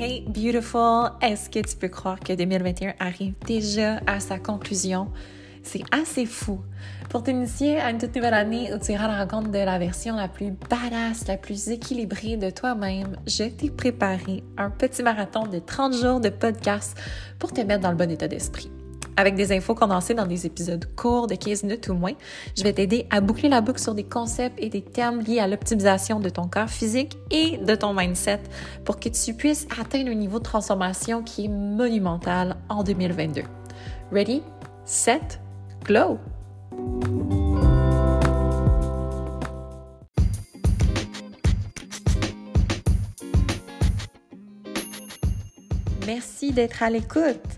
Hey beautiful, est-ce que tu peux croire que 2021 arrive déjà à sa conclusion? C'est assez fou. Pour t'initier à une toute nouvelle année où tu iras à la rencontre de la version la plus badass, la plus équilibrée de toi-même, je t'ai préparé un petit marathon de 30 jours de podcast pour te mettre dans le bon état d'esprit. Avec des infos condensées dans des épisodes courts de 15 minutes ou moins, je vais t'aider à boucler la boucle sur des concepts et des termes liés à l'optimisation de ton corps physique et de ton mindset pour que tu puisses atteindre un niveau de transformation qui est monumental en 2022. Ready, set, glow! Merci d'être à l'écoute.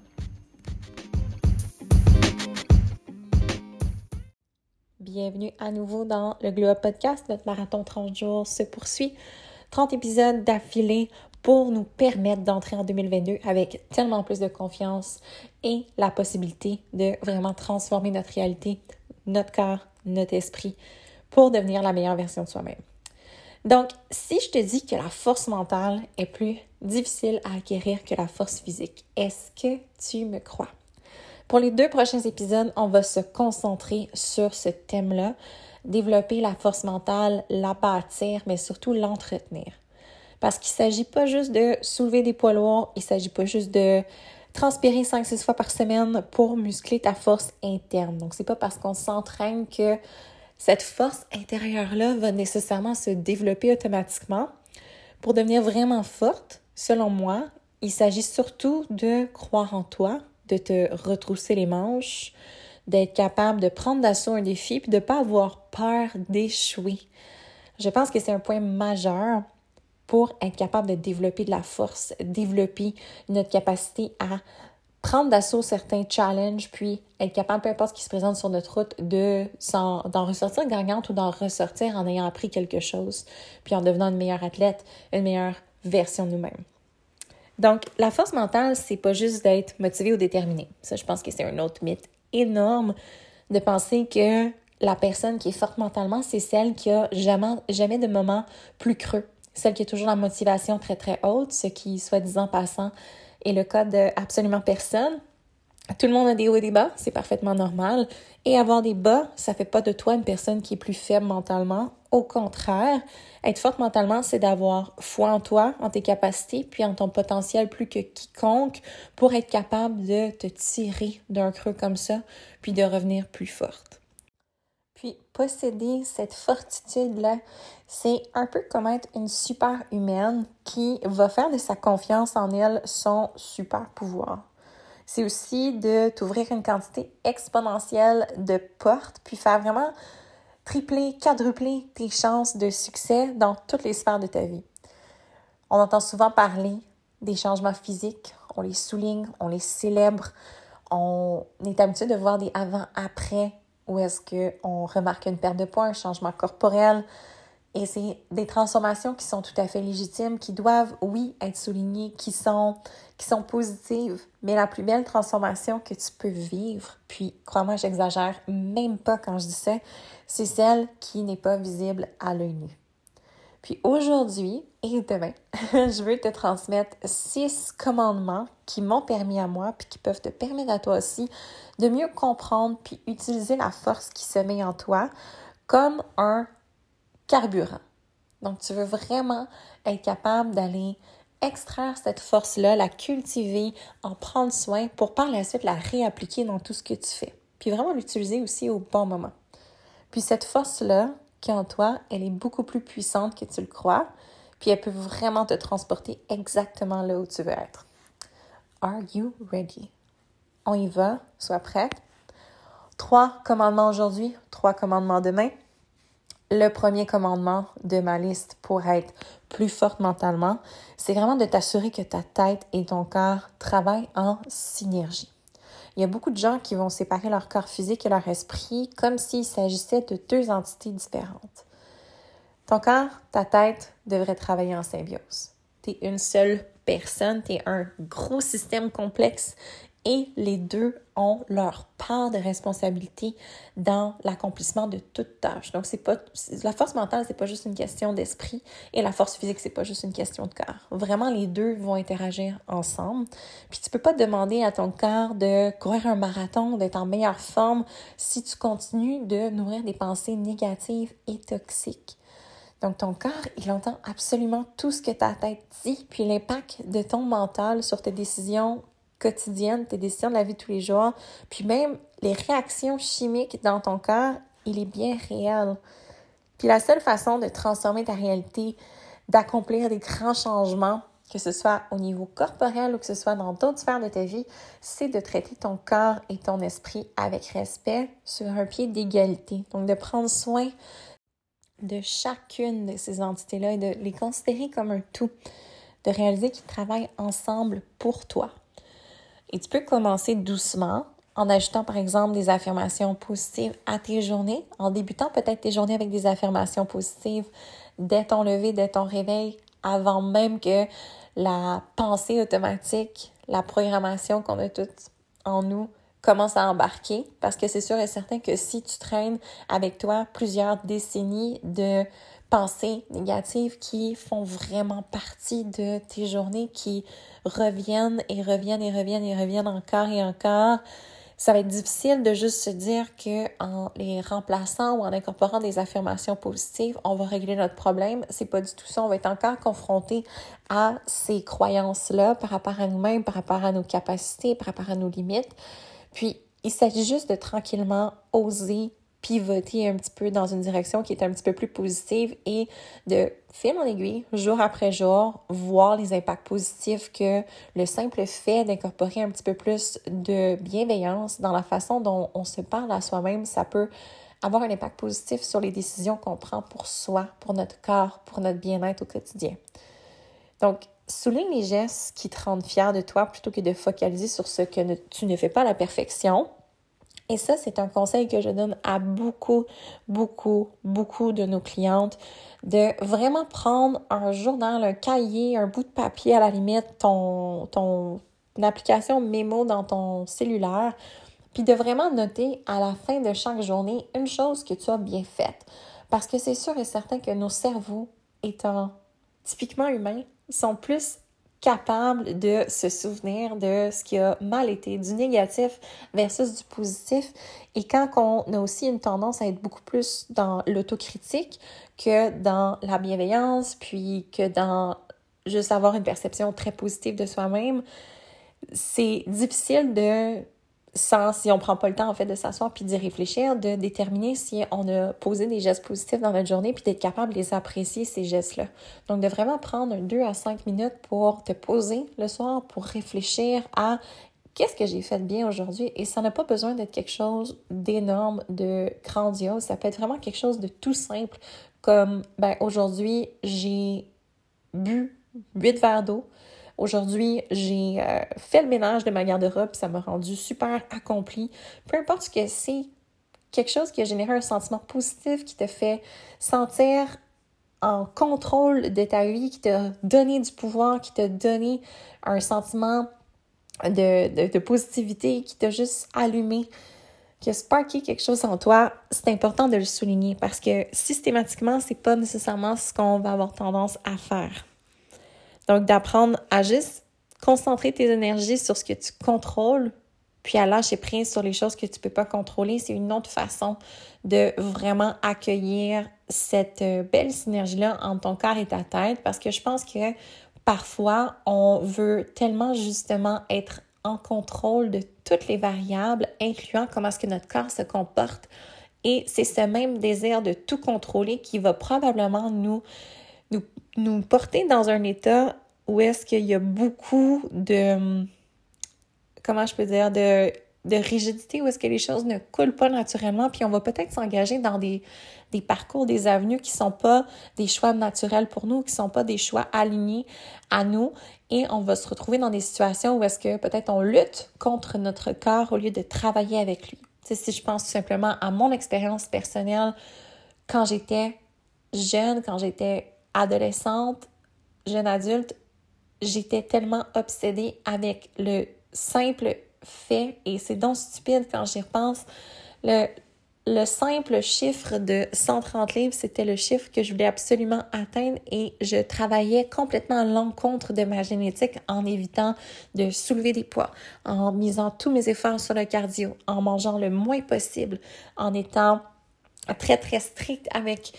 Bienvenue à nouveau dans le Glow Podcast. Notre marathon 30 jours se poursuit. 30 épisodes d'affilée pour nous permettre d'entrer en 2022 avec tellement plus de confiance et la possibilité de vraiment transformer notre réalité, notre corps, notre esprit pour devenir la meilleure version de soi-même. Donc, si je te dis que la force mentale est plus difficile à acquérir que la force physique, est-ce que tu me crois? Pour les deux prochains épisodes, on va se concentrer sur ce thème-là, développer la force mentale, la mais surtout l'entretenir. Parce qu'il ne s'agit pas juste de soulever des poids lourds, il ne s'agit pas juste de transpirer 5-6 fois par semaine pour muscler ta force interne. Donc, c'est pas parce qu'on s'entraîne que cette force intérieure-là va nécessairement se développer automatiquement. Pour devenir vraiment forte, selon moi, il s'agit surtout de croire en toi, de te retrousser les manches, d'être capable de prendre d'assaut un défi puis de ne pas avoir peur d'échouer. Je pense que c'est un point majeur pour être capable de développer de la force, développer notre capacité à prendre d'assaut certains challenges, puis être capable, peu importe ce qui se présente sur notre route, de d'en ressortir gagnante ou d'en ressortir en ayant appris quelque chose, puis en devenant une meilleure athlète, une meilleure version de nous-mêmes. Donc, la force mentale, c'est pas juste d'être motivé ou déterminé. Ça, je pense que c'est un autre mythe énorme de penser que la personne qui est forte mentalement, c'est celle qui a jamais, jamais de moment plus creux. Celle qui a toujours la motivation très, très haute, ce qui, soi-disant passant, est le cas de absolument personne. Tout le monde a des hauts et des bas, c'est parfaitement normal. Et avoir des bas, ça fait pas de toi une personne qui est plus faible mentalement. Au contraire, être forte mentalement, c'est d'avoir foi en toi, en tes capacités, puis en ton potentiel plus que quiconque pour être capable de te tirer d'un creux comme ça, puis de revenir plus forte. Puis posséder cette fortitude-là, c'est un peu comme être une super humaine qui va faire de sa confiance en elle son super pouvoir. C'est aussi de t'ouvrir une quantité exponentielle de portes, puis faire vraiment tripler, quadrupler tes chances de succès dans toutes les sphères de ta vie. On entend souvent parler des changements physiques, on les souligne, on les célèbre, on est habitué de voir des avant-après où est-ce qu'on remarque une perte de poids, un changement corporel. Et c'est des transformations qui sont tout à fait légitimes, qui doivent, oui, être soulignées, qui sont, qui sont positives. Mais la plus belle transformation que tu peux vivre, puis crois-moi, j'exagère même pas quand je dis ça, c'est celle qui n'est pas visible à l'œil nu. Puis aujourd'hui et demain, je veux te transmettre six commandements qui m'ont permis à moi, puis qui peuvent te permettre à toi aussi de mieux comprendre puis utiliser la force qui se met en toi comme un carburant. Donc, tu veux vraiment être capable d'aller extraire cette force-là, la cultiver, en prendre soin pour par la suite la réappliquer dans tout ce que tu fais. Puis vraiment l'utiliser aussi au bon moment. Puis cette force-là, qui est en toi, elle est beaucoup plus puissante que tu le crois, puis elle peut vraiment te transporter exactement là où tu veux être. Are you ready? On y va, sois prête. Trois commandements aujourd'hui, trois commandements demain. Le premier commandement de ma liste pour être plus forte mentalement, c'est vraiment de t'assurer que ta tête et ton corps travaillent en synergie. Il y a beaucoup de gens qui vont séparer leur corps physique et leur esprit comme s'il s'agissait de deux entités différentes. Ton corps, ta tête devraient travailler en symbiose. Tu es une seule personne, tu es un gros système complexe et les deux ont leur part de responsabilité dans l'accomplissement de toute tâche. Donc c'est pas la force mentale, c'est pas juste une question d'esprit et la force physique, c'est pas juste une question de corps. Vraiment les deux vont interagir ensemble. Puis tu peux pas demander à ton corps de courir un marathon, d'être en meilleure forme si tu continues de nourrir des pensées négatives et toxiques. Donc, ton corps, il entend absolument tout ce que ta tête dit, puis l'impact de ton mental sur tes décisions quotidienne, tes décisions de la vie de tous les jours, puis même les réactions chimiques dans ton corps, il est bien réel. Puis la seule façon de transformer ta réalité, d'accomplir des grands changements, que ce soit au niveau corporel ou que ce soit dans d'autres sphères de ta vie, c'est de traiter ton corps et ton esprit avec respect sur un pied d'égalité. Donc de prendre soin de chacune de ces entités-là et de les considérer comme un tout, de réaliser qu'ils travaillent ensemble pour toi. Et tu peux commencer doucement en ajoutant par exemple des affirmations positives à tes journées, en débutant peut-être tes journées avec des affirmations positives dès ton lever, dès ton réveil, avant même que la pensée automatique, la programmation qu'on a toutes en nous commence à embarquer. Parce que c'est sûr et certain que si tu traînes avec toi plusieurs décennies de pensées négatives qui font vraiment partie de tes journées, qui reviennent et reviennent et reviennent et reviennent encore et encore. Ça va être difficile de juste se dire que en les remplaçant ou en incorporant des affirmations positives, on va régler notre problème. C'est pas du tout ça. On va être encore confronté à ces croyances-là par rapport à nous-mêmes, par rapport à nos capacités, par rapport à nos limites. Puis, il s'agit juste de tranquillement oser pivoter un petit peu dans une direction qui est un petit peu plus positive et de fil en aiguille, jour après jour, voir les impacts positifs que le simple fait d'incorporer un petit peu plus de bienveillance dans la façon dont on se parle à soi-même, ça peut avoir un impact positif sur les décisions qu'on prend pour soi, pour notre corps, pour notre bien-être au quotidien. Donc, souligne les gestes qui te rendent fier de toi plutôt que de focaliser sur ce que tu ne fais pas à la perfection. Et ça, c'est un conseil que je donne à beaucoup, beaucoup, beaucoup de nos clientes, de vraiment prendre un journal, un cahier, un bout de papier à la limite, ton, ton application mémo dans ton cellulaire, puis de vraiment noter à la fin de chaque journée une chose que tu as bien faite. Parce que c'est sûr et certain que nos cerveaux, étant typiquement humains, sont plus capable de se souvenir de ce qui a mal été, du négatif versus du positif. Et quand on a aussi une tendance à être beaucoup plus dans l'autocritique que dans la bienveillance, puis que dans juste avoir une perception très positive de soi-même, c'est difficile de sans, si on prend pas le temps, en fait, de s'asseoir puis d'y réfléchir, de déterminer si on a posé des gestes positifs dans notre journée puis d'être capable de les apprécier, ces gestes-là. Donc, de vraiment prendre deux à cinq minutes pour te poser le soir, pour réfléchir à qu'est-ce que j'ai fait de bien aujourd'hui et ça n'a pas besoin d'être quelque chose d'énorme, de grandiose. Ça peut être vraiment quelque chose de tout simple comme, ben, aujourd'hui, j'ai bu huit verres d'eau. Aujourd'hui, j'ai euh, fait le ménage de ma garde-robe, ça m'a rendu super accompli. Peu importe ce que c'est, quelque chose qui a généré un sentiment positif, qui te fait sentir en contrôle de ta vie, qui t'a donné du pouvoir, qui t'a donné un sentiment de, de, positivité, qui t'a juste allumé, qui a sparké quelque chose en toi, c'est important de le souligner parce que systématiquement, c'est pas nécessairement ce qu'on va avoir tendance à faire. Donc, d'apprendre à juste concentrer tes énergies sur ce que tu contrôles, puis à lâcher prise sur les choses que tu ne peux pas contrôler, c'est une autre façon de vraiment accueillir cette euh, belle synergie-là entre ton corps et ta tête, parce que je pense que parfois, on veut tellement justement être en contrôle de toutes les variables, incluant comment est-ce que notre corps se comporte Et c'est ce même désir de tout contrôler qui va probablement nous, nous, nous porter dans un état où est-ce qu'il y a beaucoup de, comment je peux dire, de, de rigidité, où est-ce que les choses ne coulent pas naturellement, puis on va peut-être s'engager dans des, des parcours, des avenues qui sont pas des choix naturels pour nous, qui sont pas des choix alignés à nous, et on va se retrouver dans des situations où est-ce que peut-être on lutte contre notre corps au lieu de travailler avec lui. sais, si je pense tout simplement à mon expérience personnelle quand j'étais jeune, quand j'étais adolescente, jeune adulte, j'étais tellement obsédée avec le simple fait, et c'est donc stupide quand j'y repense, le, le simple chiffre de 130 livres, c'était le chiffre que je voulais absolument atteindre et je travaillais complètement à l'encontre de ma génétique en évitant de soulever des poids, en misant tous mes efforts sur le cardio, en mangeant le moins possible, en étant très très strict avec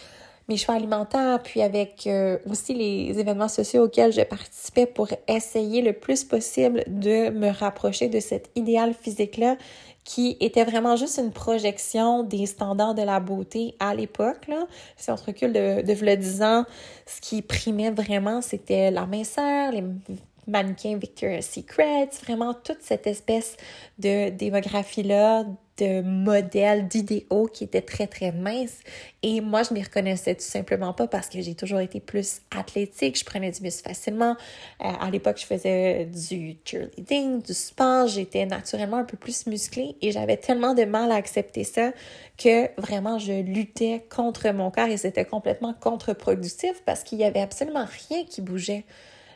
choix alimentaires, puis avec euh, aussi les événements sociaux auxquels je participais pour essayer le plus possible de me rapprocher de cet idéal physique-là qui était vraiment juste une projection des standards de la beauté à l'époque. Si on se recule de, de le 10 ans, ce qui primait vraiment, c'était la minceur, les mannequins Victoria's Secret, vraiment toute cette espèce de démographie-là, de modèles, d'idéaux qui étaient très, très minces. Et moi, je m'y reconnaissais tout simplement pas parce que j'ai toujours été plus athlétique. Je prenais du muscle facilement. Euh, à l'époque, je faisais du cheerleading, du sport. J'étais naturellement un peu plus musclée et j'avais tellement de mal à accepter ça que vraiment, je luttais contre mon corps et c'était complètement contre-productif parce qu'il y avait absolument rien qui bougeait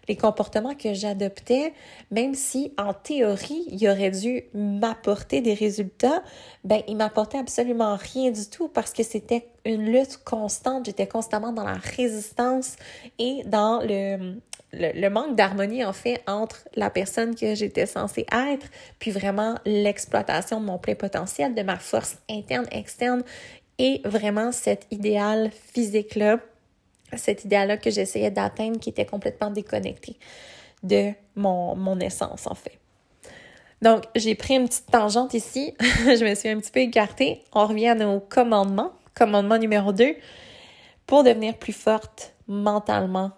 les comportements que j'adoptais, même si en théorie, il aurait dû m'apporter des résultats, ben il m'apportait absolument rien du tout parce que c'était une lutte constante. J'étais constamment dans la résistance et dans le, le, manque d'harmonie, en fait, entre la personne que j'étais censée être, puis vraiment l'exploitation de mon plein potentiel, de ma force interne, externe, et vraiment cet idéal physique-là cet idéal-là que j'essayais d'atteindre qui était complètement déconnecté de mon, mon essence, en fait. Donc, j'ai pris une petite tangente ici. je me suis un petit peu écartée. On revient à nos commandements. Commandement numéro 2. Pour devenir plus forte mentalement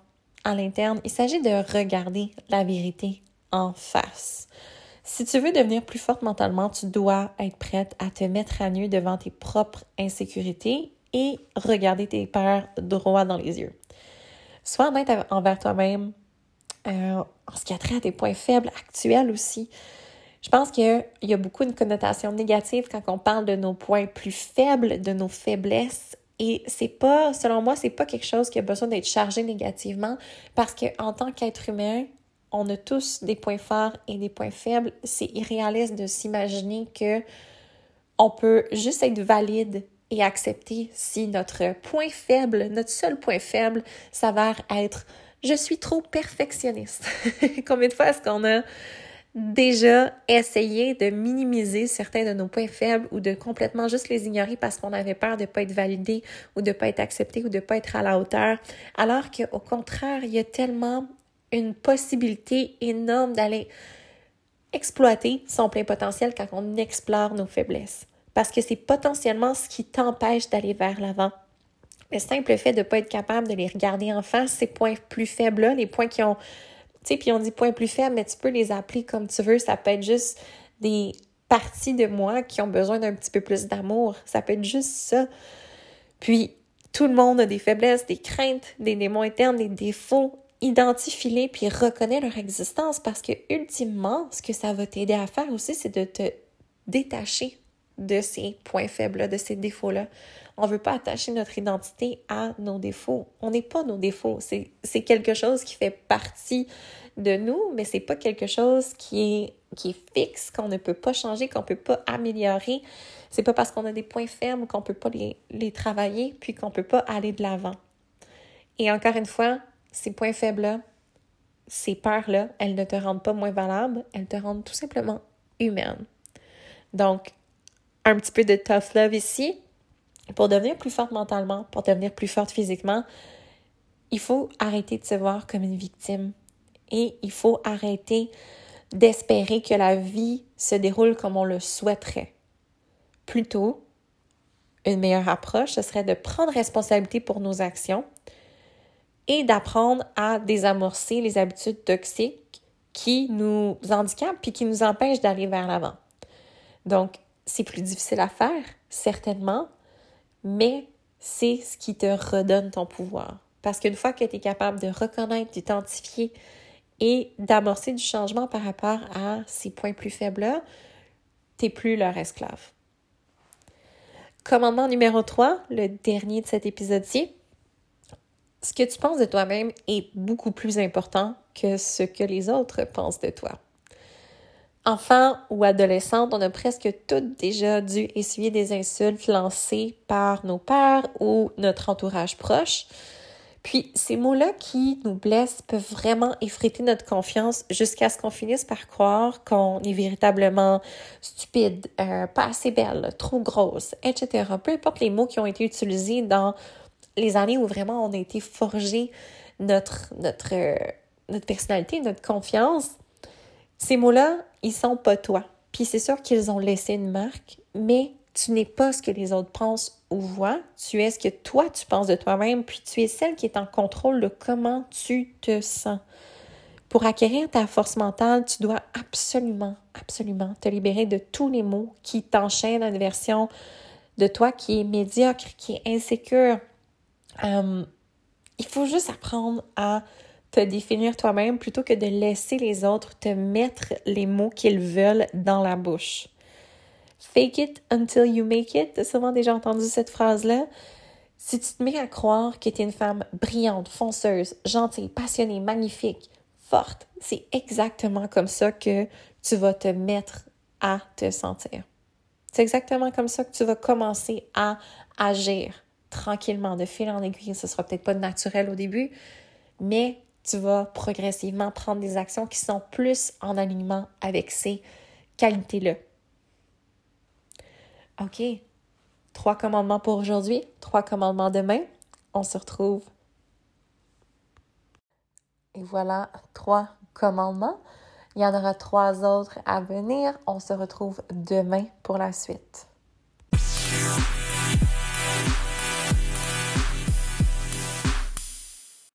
à l'interne, il s'agit de regarder la vérité en face. Si tu veux devenir plus forte mentalement, tu dois être prête à te mettre à nu devant tes propres insécurités et regarder tes peurs droit dans les yeux. Sois honnête envers toi-même euh, en ce qui a trait à tes points faibles actuels aussi. Je pense qu'il y a beaucoup de connotations négatives quand on parle de nos points plus faibles, de nos faiblesses. Et c'est pas, selon moi, c'est pas quelque chose qui a besoin d'être chargé négativement parce qu'en tant qu'être humain, on a tous des points forts et des points faibles. C'est irréaliste de s'imaginer que on peut juste être valide et accepter si notre point faible, notre seul point faible s'avère être je suis trop perfectionniste. Combien de fois est-ce qu'on a déjà essayé de minimiser certains de nos points faibles ou de complètement juste les ignorer parce qu'on avait peur de ne pas être validé ou de ne pas être accepté ou de ne pas être à la hauteur, alors qu'au contraire, il y a tellement une possibilité énorme d'aller exploiter son plein potentiel quand on explore nos faiblesses parce que c'est potentiellement ce qui t'empêche d'aller vers l'avant. Le simple fait de ne pas être capable de les regarder en face, ces points plus faibles-là, les points qui ont. Tu sais, puis on dit points plus faibles, mais tu peux les appeler comme tu veux. Ça peut être juste des parties de moi qui ont besoin d'un petit peu plus d'amour. Ça peut être juste ça. Puis, tout le monde a des faiblesses, des craintes, des démons internes, des défauts. Identifie-les puis reconnais leur existence parce que, ultimement, ce que ça va t'aider à faire aussi, c'est de te détacher de ces points faibles de ces défauts-là. On ne veut pas attacher notre identité à nos défauts. On n'est pas nos défauts. C'est quelque chose qui fait partie de nous, mais c'est pas quelque chose qui est, qui est fixe, qu'on ne peut pas changer, qu'on ne peut pas améliorer. C'est pas parce qu'on a des points faibles qu'on ne peut pas les, les travailler, puis qu'on ne peut pas aller de l'avant. Et encore une fois, ces points faibles-là, ces peurs-là, elles ne te rendent pas moins valable, elles te rendent tout simplement humaine. Donc, un petit peu de tough love ici. Pour devenir plus forte mentalement, pour devenir plus forte physiquement, il faut arrêter de se voir comme une victime et il faut arrêter d'espérer que la vie se déroule comme on le souhaiterait. Plutôt, une meilleure approche, ce serait de prendre responsabilité pour nos actions et d'apprendre à désamorcer les habitudes toxiques qui nous handicapent puis qui nous empêchent d'aller vers l'avant. Donc, c'est plus difficile à faire, certainement, mais c'est ce qui te redonne ton pouvoir. Parce qu'une fois que tu es capable de reconnaître, d'identifier et d'amorcer du changement par rapport à ces points plus faibles-là, tu n'es plus leur esclave. Commandement numéro 3, le dernier de cet épisode-ci. Ce que tu penses de toi-même est beaucoup plus important que ce que les autres pensent de toi. Enfant ou adolescente, on a presque toutes déjà dû essuyer des insultes lancées par nos pères ou notre entourage proche. Puis ces mots-là qui nous blessent peuvent vraiment effriter notre confiance jusqu'à ce qu'on finisse par croire qu'on est véritablement stupide, euh, pas assez belle, trop grosse, etc. Peu importe les mots qui ont été utilisés dans les années où vraiment on a été forgé notre, notre, euh, notre personnalité, notre confiance, ces mots-là, ils sont pas toi. Puis c'est sûr qu'ils ont laissé une marque, mais tu n'es pas ce que les autres pensent ou voient. Tu es ce que toi, tu penses de toi-même, puis tu es celle qui est en contrôle de comment tu te sens. Pour acquérir ta force mentale, tu dois absolument, absolument te libérer de tous les mots qui t'enchaînent à une version de toi qui est médiocre, qui est insécure. Euh, il faut juste apprendre à te définir toi-même plutôt que de laisser les autres te mettre les mots qu'ils veulent dans la bouche. Fake it until you make it. T'as sûrement déjà entendu cette phrase-là. Si tu te mets à croire que tu es une femme brillante, fonceuse, gentille, passionnée, magnifique, forte, c'est exactement comme ça que tu vas te mettre à te sentir. C'est exactement comme ça que tu vas commencer à agir tranquillement, de fil en aiguille. Ce sera peut-être pas naturel au début, mais tu vas progressivement prendre des actions qui sont plus en alignement avec ces qualités-là. OK. Trois commandements pour aujourd'hui, trois commandements demain. On se retrouve. Et voilà, trois commandements. Il y en aura trois autres à venir. On se retrouve demain pour la suite.